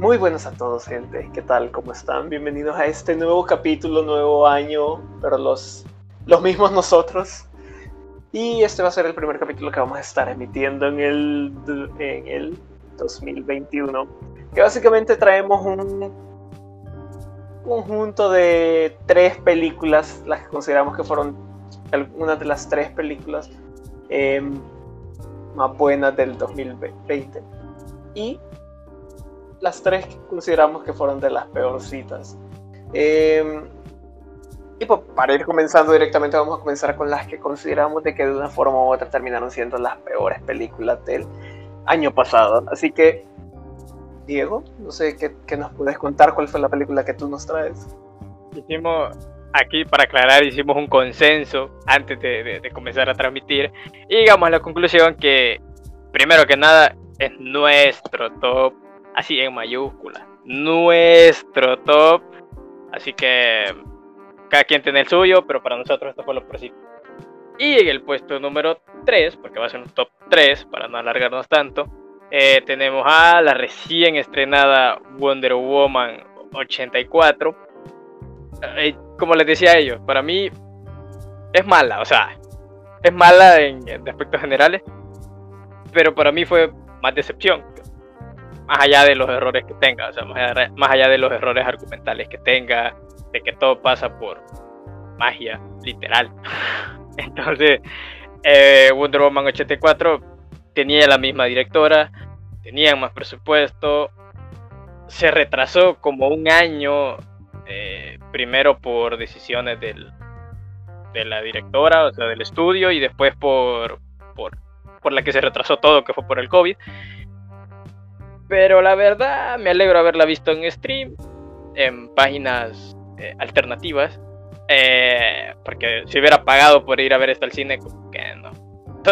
Muy buenas a todos, gente. ¿Qué tal? ¿Cómo están? Bienvenidos a este nuevo capítulo, nuevo año, pero los, los mismos nosotros. Y este va a ser el primer capítulo que vamos a estar emitiendo en el, en el 2021. Que básicamente traemos un conjunto de tres películas, las que consideramos que fueron algunas de las tres películas em, más buenas del 2020. Y las tres consideramos que fueron de las peorcitas. Eh, y pues, para ir comenzando directamente, vamos a comenzar con las que consideramos de que de una forma u otra terminaron siendo las peores películas del año pasado. Así que, Diego, no sé qué, nos puedes contar, cuál fue la película que tú nos traes. Hicimos, aquí para aclarar, hicimos un consenso antes de, de comenzar a transmitir y llegamos a la conclusión que, primero que nada, es nuestro top así en mayúscula. Nuestro top. Así que cada quien tiene el suyo, pero para nosotros esto fue lo próximo. Y en el puesto número 3, porque va a ser un top 3 para no alargarnos tanto, eh, tenemos a la recién estrenada Wonder Woman 84. Eh, como les decía a ellos, para mí es mala, o sea, es mala en aspectos generales, pero para mí fue más decepción más allá de los errores que tenga, o sea, más allá, de los errores argumentales que tenga, de que todo pasa por magia, literal. Entonces, eh, Wonder Woman 84 tenía la misma directora, tenía más presupuesto, se retrasó como un año, eh, primero por decisiones del, de la directora, o sea, del estudio, y después por, por, por la que se retrasó todo, que fue por el COVID. Pero la verdad, me alegro haberla visto en stream, en páginas eh, alternativas. Eh, porque si hubiera pagado por ir a ver esto al cine, que no.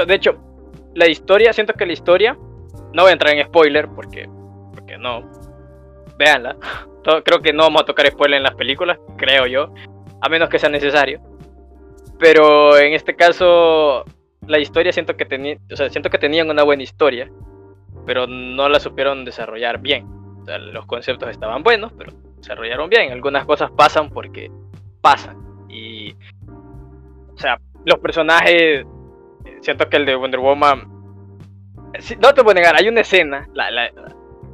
De hecho, la historia, siento que la historia, no voy a entrar en spoiler porque, porque no. Véanla. Creo que no vamos a tocar spoiler en las películas, creo yo. A menos que sea necesario. Pero en este caso, la historia siento que o sea, siento que tenían una buena historia pero no la supieron desarrollar bien. Los conceptos estaban buenos, pero desarrollaron bien. Algunas cosas pasan porque pasan. Y, o sea, los personajes, siento que el de Wonder Woman, no te voy a negar, hay una escena,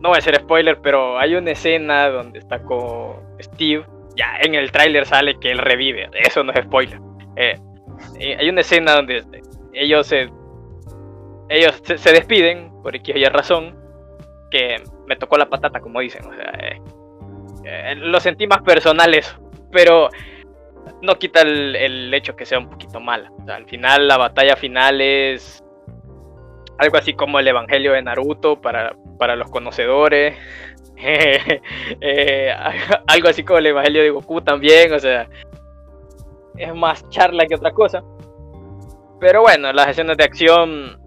no voy a hacer spoiler, pero hay una escena donde está con Steve. Ya en el tráiler sale que él revive, eso no es spoiler. Eh, eh, hay una escena donde ellos se ellos se, despiden por X y razón que me tocó la patata, como dicen. O sea, eh, eh, lo sentí más personal eso, pero no quita el, hecho que sea un poquito mala. al final, la batalla final es algo así como el Evangelio de Naruto para, para los conocedores. Eh, algo así como el Evangelio de Goku también, o sea, es más charla que otra cosa. Pero bueno, las escenas de acción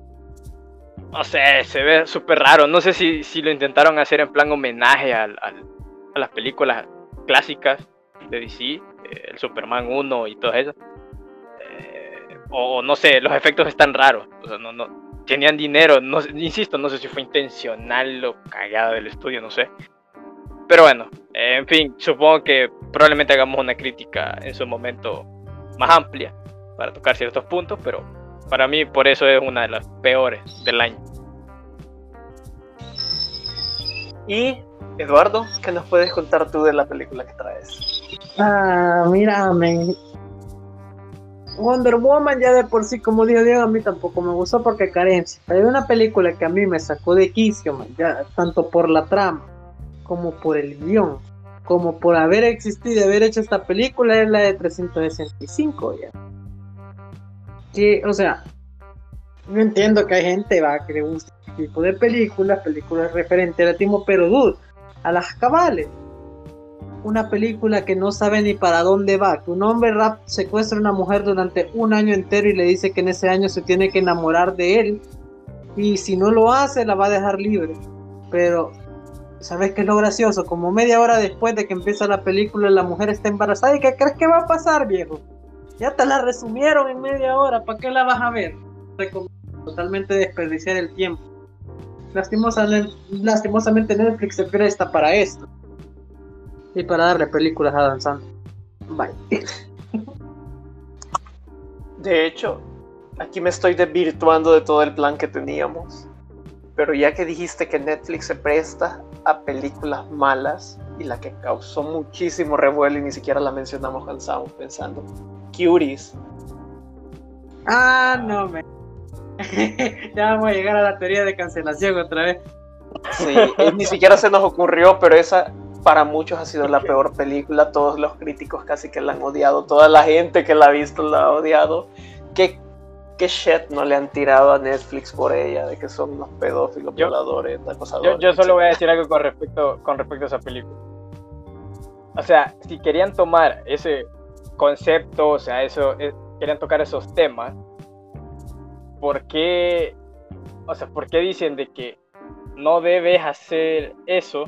no sé, se ve súper raro. No sé si, si, lo intentaron hacer en plan homenaje a las películas clásicas de DC, eh, el Superman 1 y todo eso. Eh, o no sé, los efectos están raros. O sea, no, no, tenían dinero, insisto, no sé si fue intencional o cagado del estudio, no sé. Pero bueno, en fin, supongo que probablemente hagamos una crítica en su momento más amplia para tocar ciertos puntos, pero para mí, por eso es una de las peores del año. Y, Eduardo, ¿qué nos puedes contar tú de la película que traes? Ah, mira, Wonder Woman ya de por sí, como dijo Diego, a mí tampoco me gustó porque carencia. Hay una película que a mí me sacó de quicio, ya, tanto por la trama como por el guion, como por haber existido y haber hecho esta película, es la de 365 ya que, o sea, yo entiendo que hay gente va que le gusta este tipo de películas, películas referentes al timo, pero dude, a las cabales. Una película que no sabe ni para dónde va, que un hombre rap secuestra a una mujer durante un año entero y le dice que en ese año se tiene que enamorar de él y si no lo hace la va a dejar libre. Pero, ¿sabes qué es lo gracioso? Como media hora después de que empieza la película la mujer está embarazada y ¿qué crees que va a pasar, viejo? Ya te la resumieron en media hora, ¿para qué la vas a ver? Totalmente desperdiciar el tiempo. lastimosamente, Netflix se presta para esto. Y para darle películas a Dan. Bye. De hecho, aquí me estoy desvirtuando de todo el plan que teníamos. Pero ya que dijiste que Netflix se presta a películas malas y la que causó muchísimo revuelo y ni siquiera la mencionamos cuando estábamos pensando, Cuties. Ah, no, me. ya vamos a llegar a la teoría de cancelación otra vez. Sí, ni siquiera se nos ocurrió, pero esa para muchos ha sido la peor película. Todos los críticos casi que la han odiado, toda la gente que la ha visto la ha odiado. ¿Qué, qué shit no le han tirado a Netflix por ella? De que son unos pedófilos, Yo- violadores, acosadores. Yo, yo solo voy a decir algo con respecto, con respecto a esa película. O sea, si querían tomar ese concepto, o sea, eso, eh, querían tocar esos temas, ¿por qué, o sea, por qué dicen de que no debes hacer eso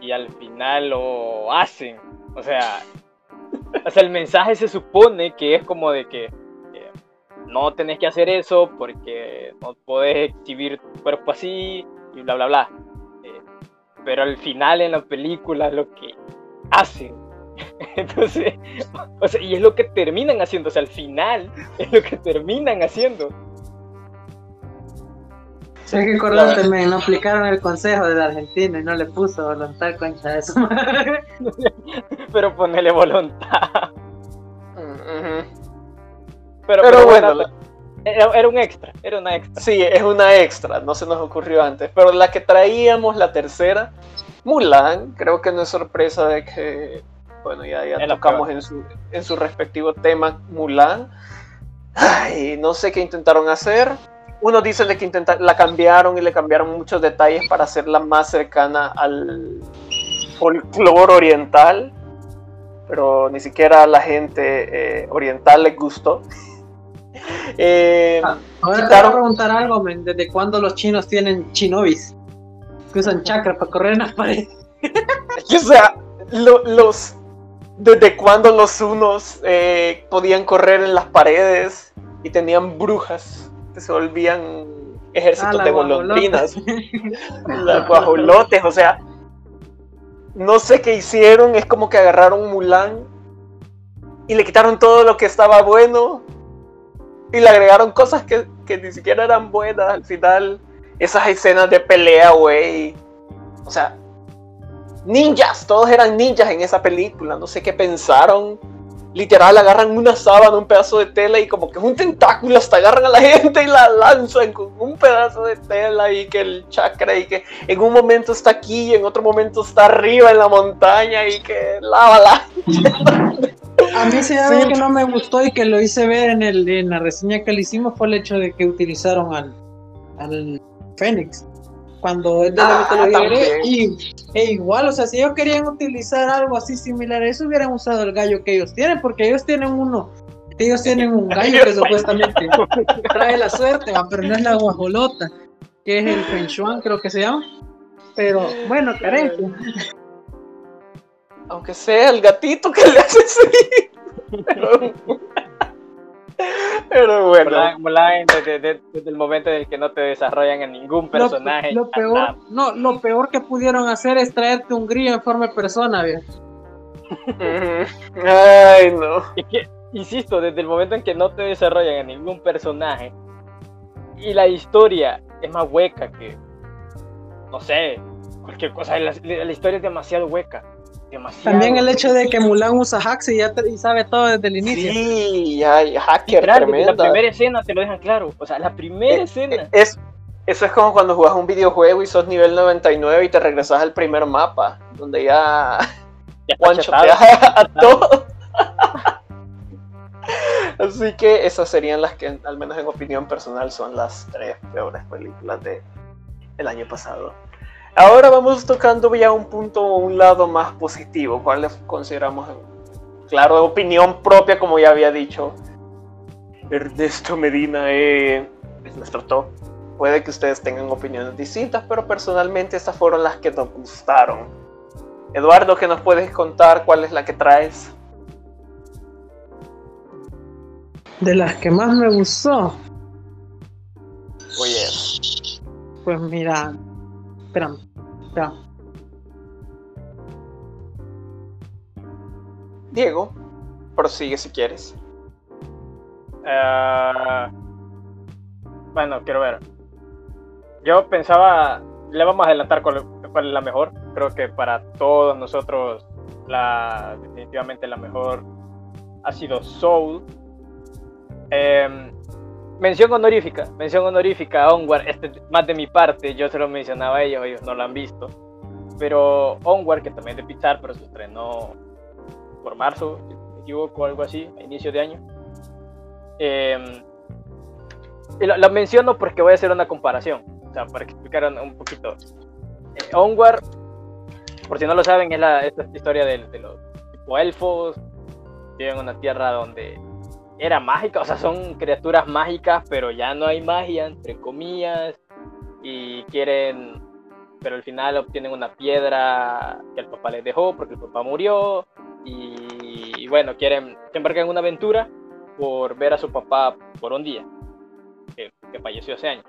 y al final lo hacen? O sea, o sea, el mensaje se supone que es como de que eh, no tenés que hacer eso porque no podés exhibir tu cuerpo así y bla, bla, bla. Eh, pero al final en la película lo que hacen. Entonces, o sea, y es lo que terminan haciendo, o sea, al final es lo que terminan haciendo. Sí, que acordate, men, no aplicaron el consejo del argentino y no le puso voluntad concha de su madre. Pero ponerle voluntad. Ujú. Pero, Pero bueno, bueno, era, era un extra, era una extra. Sí, es una extra, no se nos ocurrió antes. Pero la que traíamos, la tercera, Mulan, creo que no es sorpresa de que, bueno, ya, ya tocamos en su, en su respectivo tema Mulan. Ay, no sé qué intentaron hacer. Unos dicen de que intenta- la cambiaron y le cambiaron muchos detalles para hacerla más cercana al folclore oriental. Pero ni siquiera a la gente eh, oriental les gustó. Eh, Ah, Ahora te voy Quitaron- a preguntar algo, men. ¿Desde cuándo los chinos tienen chinobis? Que usan chakra para correr en las paredes. O sea, lo- los. ¿Desde cuándo los unos eh, podían correr en las paredes y tenían brujas que se volvían ejércitos Ah, de golondrinas? Las guajolotes, o sea. No sé qué hicieron, es como que agarraron Mulan y le quitaron todo lo que estaba bueno y le agregaron cosas que, que ni siquiera eran buenas. Al final, esas escenas de pelea, güey. O sea, ninjas, todos eran ninjas en esa película, no sé qué pensaron. Literal, agarran una sábana, un pedazo de tela y como que es un tentáculo, hasta agarran a la gente y la lanzan con un pedazo de tela y que el chakra y que en un momento está aquí y en otro momento está arriba en la montaña y que lávala. A mí sí algo que no me gustó y que lo hice ver en, el, en la reseña que le hicimos fue el hecho de que utilizaron al, al Fénix. Cuando es de la Ah, mitología. Y e igual, o sea, si ellos querían utilizar algo así similar a eso, hubieran usado el gallo que ellos tienen, porque ellos tienen uno. Ellos tienen un gallo que supuestamente trae la suerte, va, pero no es la guajolota, que es el Feng Shuan, creo que se llama. Pero bueno, carencia. Aunque sea el gatito que le hace así. Pero, pero bueno. Mulan, Mulan, desde, desde- desde el momento en el que no te desarrollan en ningún personaje. Lo, lo peor, no, lo peor que pudieron hacer es traerte un grillo en forma de persona, bien. Ujú. Ay, no. Es que, insisto, desde el momento en que no te desarrollan en ningún personaje y la historia es más hueca que, no sé, cualquier cosa, la, la historia es demasiado hueca. Demasiado. También el hecho de que Mulan usa hacks y ya te- y sabe todo desde el inicio. Sí, ay, hacker tremenda. La primera escena te lo dejan claro. O sea, la primera Eh, escena. Es, eso es como cuando jugas un videojuego y sos nivel 99 y te regresas al primer mapa, donde ya ya shoteas a todo. Así que esas serían las que, al menos en opinión personal, son las tres peores películas de el año pasado. Ahora vamos tocando ya un punto, un lado más positivo. ¿Cuál consideramos? Claro, opinión propia, como ya había dicho. Ernesto Medina eh, es nuestro top. Puede que ustedes tengan opiniones distintas, pero personalmente estas fueron las que nos gustaron. Eduardo, ¿qué nos puedes contar? ¿Cuál es la que traes? De las que más me gustó. Oye, Pues mira, espérame, espérame. Diego, prosigue si quieres. Ah, bueno, quiero ver. Yo pensaba, le vamos a adelantar cuál, cuál es la mejor. Creo que para todos nosotros, la, definitivamente la mejor ha sido Soul. Em, mención honorífica, mención honorífica Onward, este, más de mi parte, yo se lo mencionaba a ellos, ellos no lo han visto. Pero Onward, que también es de Pixar, pero se estrenó por marzo, si me equivoco, algo así, a inicio de año. Eh, lo, lo, menciono porque voy a hacer una comparación, o sea, para explicar un poquito. Eh, Onward, por si no lo saben, es la, esta historia de, de los tipo elfos, viven en una tierra donde era mágica, o sea, son criaturas mágicas, pero ya no hay magia, entre comillas, y quieren, pero al final obtienen una piedra que el papá les dejó porque el papá murió, y, bueno, quieren, se embarcan en una aventura por ver a su papá por un día, que, que, falleció hace años.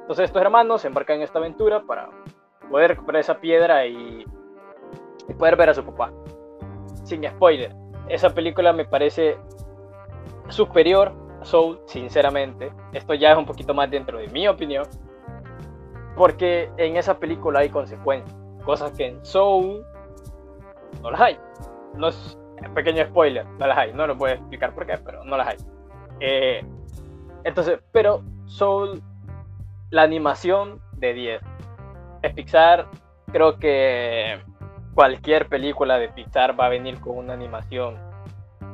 Entonces estos hermanos se embarcan en esta aventura para poder recuperar esa piedra y, y poder ver a su papá. Sin spoiler, esa película me parece superior a Soul, sinceramente. Esto ya es un poquito más dentro de mi opinión. Porque en esa película hay consecuencias. Cosas que en Soul no las hay. No es pequeño spoiler, no las hay. No lo voy a explicar por qué, pero no las hay. Eh, entonces, pero Soul, la animación de 10. Es Pixar, creo que cualquier película de Pixar va a venir con una animación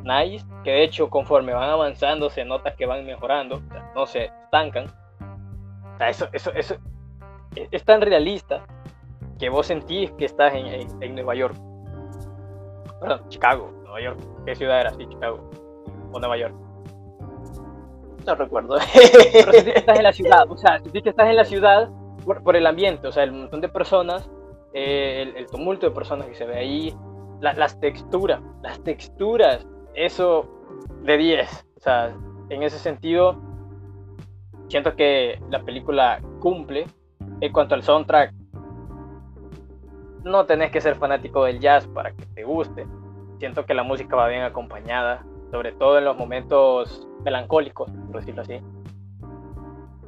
nice, que de hecho conforme van avanzando se nota que van mejorando, o sea, no se estancan. O sea, eso, eso, eso es, es, tan realista que vos sentís que estás en, en, en, Nueva York. Perdón, Chicago, Nueva York. ¿Qué ciudad era? Sí, Chicago. O Nueva York. No recuerdo. Pero sentís que estás en la ciudad, o sea, sentís que estás en la ciudad por, por el ambiente, o sea, el montón de personas, eh, el, el, tumulto de personas que se ve ahí, la, las texturas, las texturas eso de 10. O sea, en ese sentido, siento que la película cumple. En cuanto al soundtrack, no tenés que ser fanático del jazz para que te guste. Siento que la música va bien acompañada, sobre todo en los momentos melancólicos, por decirlo así.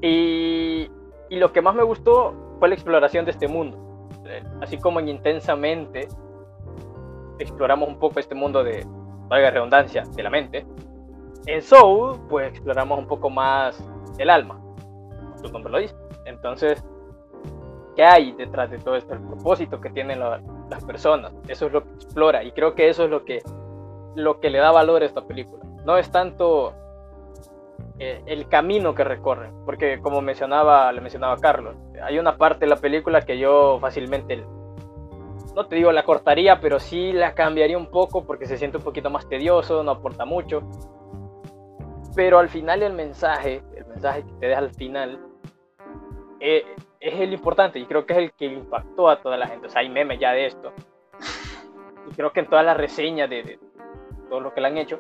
Y, lo que más me gustó fue la exploración de este mundo. Así como en Intensamente exploramos un poco este mundo de, valga redundancia, de la mente. En Soul, pues exploramos un poco más el alma, nombre lo dice. Entonces, ¿qué hay detrás de todo esto? El propósito que tienen la, las personas. Eso es lo que explora y creo que eso es lo que, lo que le da valor a esta película. No es tanto eh, el camino que recorren, porque como mencionaba, le mencionaba Carlos, hay una parte de la película que yo fácilmente no te digo la cortaría, pero sí la cambiaría un poco porque se siente un poquito más tedioso, no aporta mucho. Pero al final el mensaje, el mensaje que te deja al final, eh, es el importante y creo que es el que impactó a toda la gente. O sea, hay memes ya de esto. Y creo que en todas las reseñas de, de todo lo que le han hecho,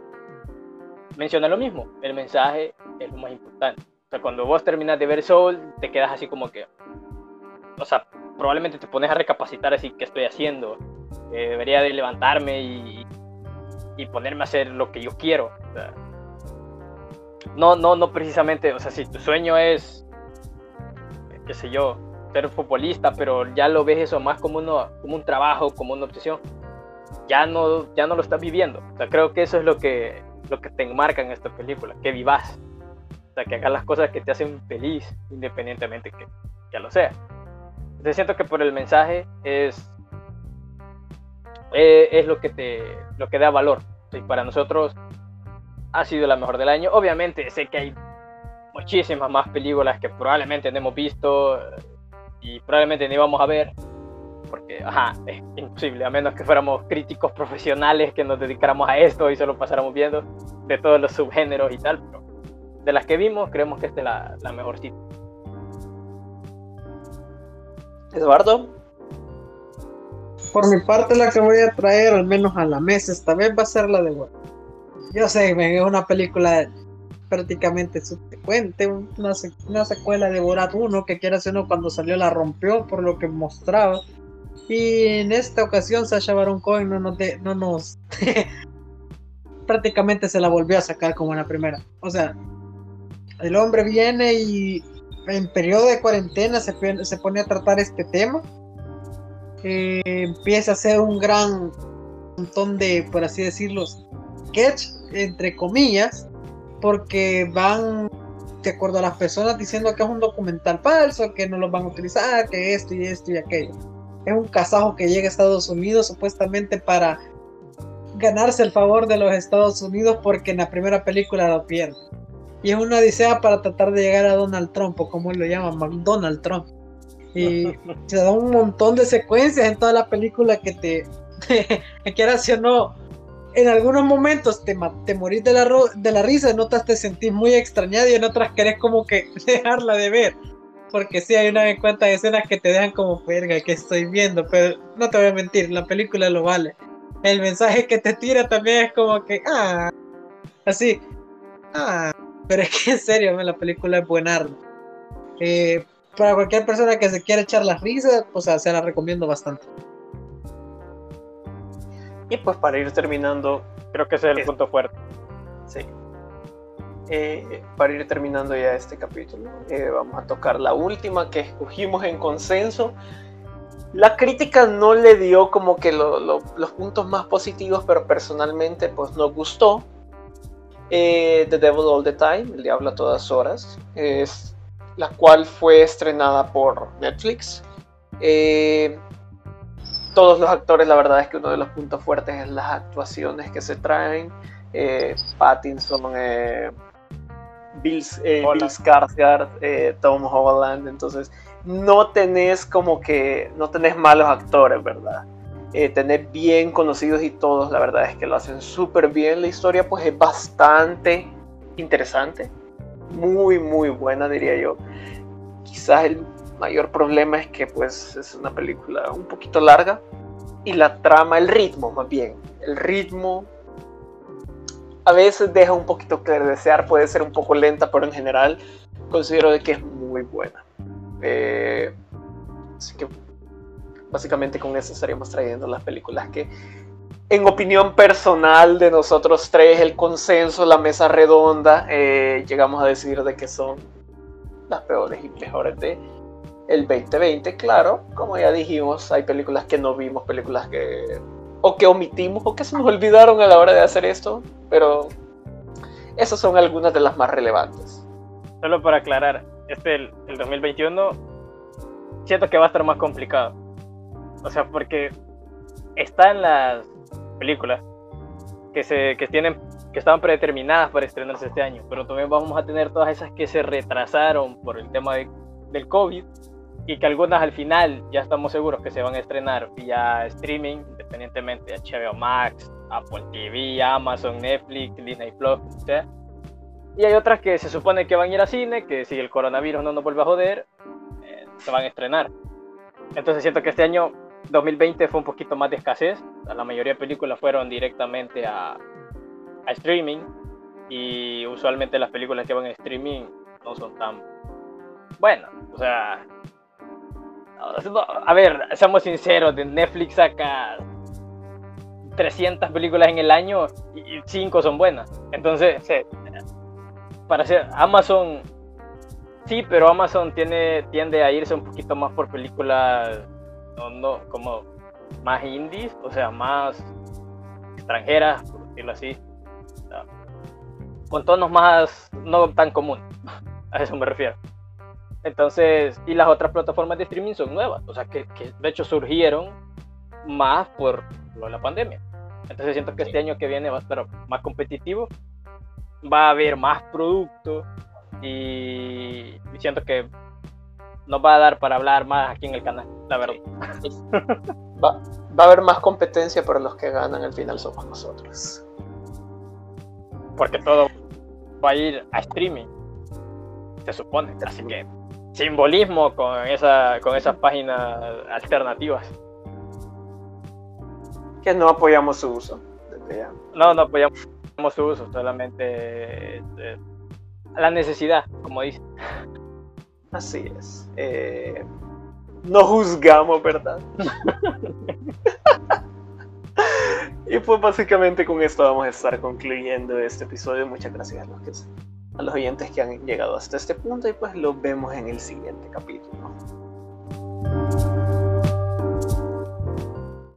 menciona lo mismo. El mensaje es lo más importante. O sea, cuando vos terminas de ver Soul, te quedas así como que, o sea, probablemente te pones a recapacitar así qué estoy haciendo. Eh, debería de levantarme y, y, ponerme a hacer lo que yo quiero. No, no, no precisamente, o sea, si tu sueño es, qué sé yo, ser futbolista, pero ya lo ves eso más como, uno, como un trabajo, como una obsesión, ya no, ya no lo estás viviendo. O sea, creo que eso es lo que, lo que te enmarca en esta película, que vivas. O sea, que hagas las cosas que te hacen feliz, independientemente que ya lo sea. Entonces siento que por el mensaje es, eh, es lo, que te, lo que da valor. Y para nosotros ha sido la mejor del año. Obviamente sé que hay muchísimas más películas que probablemente no hemos visto y probablemente ni vamos a ver. Porque, ajá, es imposible, a menos que fuéramos críticos profesionales que nos dedicáramos a esto y solo pasáramos viendo de todos los subgéneros y tal. Pero de las que vimos, creemos que esta es la, la mejor cita. Eduardo. Por mi parte, la que voy a traer, al menos a la mesa esta vez, va a ser la de Yo sé, es una película prácticamente subsecuente, una, una secuela de Borat 1 que quiera hacer uno cuando salió la rompió por lo que mostraba. Y en esta ocasión Sasha Baron Cohen no nos, no nos prácticamente se la volvió a sacar como en la primera. O sea, el hombre viene y en periodo de cuarentena se, se pone a tratar este tema. Empieza a hacer un gran montón de, por así decirlo, sketch, entre comillas, porque van de acuerdo a las personas diciendo que es un documental falso, que no lo van a utilizar, que esto y esto y aquello. Es un casajo que llega a Estados Unidos supuestamente para ganarse el favor de los Estados Unidos porque en la primera película lo pierde. Y es una odisea para tratar de llegar a Donald Trump, o como lo llama, Donald Trump. Y se da un montón de secuencias en toda la película que te, quieras o no, en algunos momentos te, te morís de la, de la risa, en otras te sentís muy extrañado y en otras querés como que dejarla de ver. Porque sí, hay una cuenta de escenas que te dejan como verga que estoy viendo, pero no te voy a mentir, la película lo vale el mensaje que te tira también es como que, ah, así, ah, pero es que en serio, la película es buena. Eh, para cualquier persona que se quiera echar las risas, pues se la recomiendo bastante. Y pues para ir terminando, creo que ese es el punto fuerte. Sí. Eh, para ir terminando ya este capítulo, eh, vamos a tocar la última que escogimos en consenso la crítica no le dio como que los puntos más positivos, pero personalmente pues nos gustó. Eh, the Devil All the Time, El Diablo a todas horas, es la cual fue estrenada por Netflix. Eh, todos los actores, la verdad es que uno de los puntos fuertes es las actuaciones que se traen. Eh, Pattinson, Bill, Bill Skarsgård, Tom Holland, entonces no tenés como que, no tenés malos actores, ¿verdad? Eh, tener bien conocidos y todos, la verdad es que lo hacen súper bien. La historia pues es bastante interesante, muy, muy buena diría yo. Quizás el mayor problema es que pues es una película un poquito larga y la trama, el ritmo más bien, el ritmo a veces deja un poquito que desear, puede ser un poco lenta, pero en general considero de que es muy buena. Eh, así que básicamente con eso estaríamos trayendo las películas que, en opinión personal de nosotros tres, el consenso, la mesa redonda, eh, llegamos a decir de que son las peores y mejores de el 2020. Claro, como ya dijimos, hay películas que no vimos, películas que o que omitimos o que se nos olvidaron a la hora de hacer esto, pero esas son algunas de las más relevantes. Solo para aclarar, este, el, 2021, siento que va a estar más complicado. O sea, porque están las películas que se que tienen que estaban predeterminadas para estrenarse este año, pero también vamos a tener todas esas que se retrasaron por el tema del COVID y que algunas al final ya estamos seguros que se van a estrenar vía streaming, independientemente de HBO Max, Apple TV, Amazon, Netflix, Disney Plus, sea y hay otras que se supone que van a ir a cine, que si el coronavirus no nos vuelve a joder, eh, se van a estrenar. Entonces siento que este año 2020 fue un poquito más de escasez. La mayoría de películas fueron directamente a, a streaming. Y usualmente las películas que van a streaming no son tan buenas. O sea, a ver, seamos sinceros, de Netflix saca 300 películas en el año y 5 son buenas. Entonces, para hacer Amazon sí, pero Amazon tiene tiende a irse un poquito más por películas no, como más indies, o sea, más extranjeras, por decirlo así. con tonos más no tan comunes. A eso me refiero. Entonces, y las otras plataformas de streaming son nuevas, o sea, que, que de hecho surgieron más por lo de la pandemia. Entonces siento que este año que viene va a estar más competitivo va a haber más producto y siento que nos va a dar para hablar más aquí en el canal, la verdad. Va, va a haber más competencia, pero los que ganan al final somos nosotros. Porque todo va a ir a streaming, se supone. Así que simbolismo con, esa, con esas páginas alternativas. Que no apoyamos su uso. No, no apoyamos su uso, solamente eh, la necesidad, como dice. Así es. Eh, no juzgamos, ¿verdad? y pues básicamente con esto vamos a estar concluyendo este episodio. Muchas gracias a los, que, a los oyentes que han llegado hasta este punto y pues los vemos en el siguiente capítulo.